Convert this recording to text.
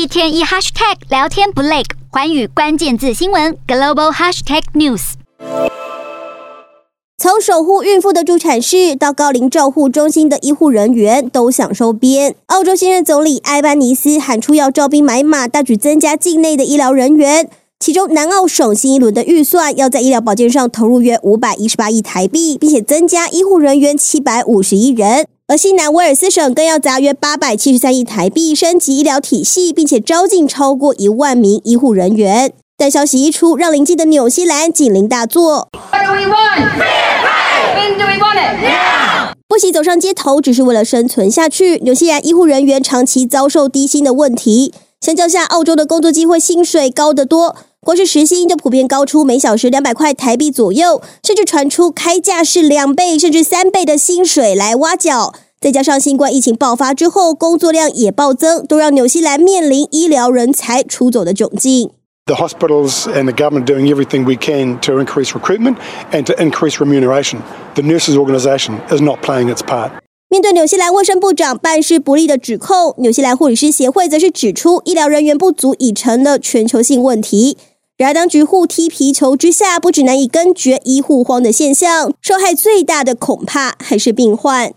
一天一 hashtag 聊天不累，寰宇关键字新闻 global hashtag news。从守护孕妇的助产士到高龄照护中心的医护人员都想收编。澳洲新任总理埃班尼斯喊出要招兵买马，大举增加境内的医疗人员。其中，南澳省新一轮的预算要在医疗保健上投入约五百一十八亿台币，并且增加医护人员七百五十一人。而新南威尔斯省更要砸约八百七十三亿台币升级医疗体系，并且招进超过一万名医护人员。但消息一出，让邻近的纽西兰警铃大作。不惜走上街头，只是为了生存下去。纽西兰医护人员长期遭受低薪的问题，相较下，澳洲的工作机会、薪水高得多。光是时薪就普遍高出每小时两百块台币左右，甚至传出开价是两倍甚至三倍的薪水来挖角。再加上新冠疫情爆发之后，工作量也暴增，都让纽西兰面临医疗人才出走的窘境。The hospitals and the government doing everything we can to increase recruitment and to increase remuneration. The nurses organisation is not playing its part. 面对纽西兰卫生部长办事不力的指控，纽西兰护理师协会则是指出，医疗人员不足已成了全球性问题。然而，当局互踢皮球之下，不止难以根绝医护荒的现象，受害最大的恐怕还是病患。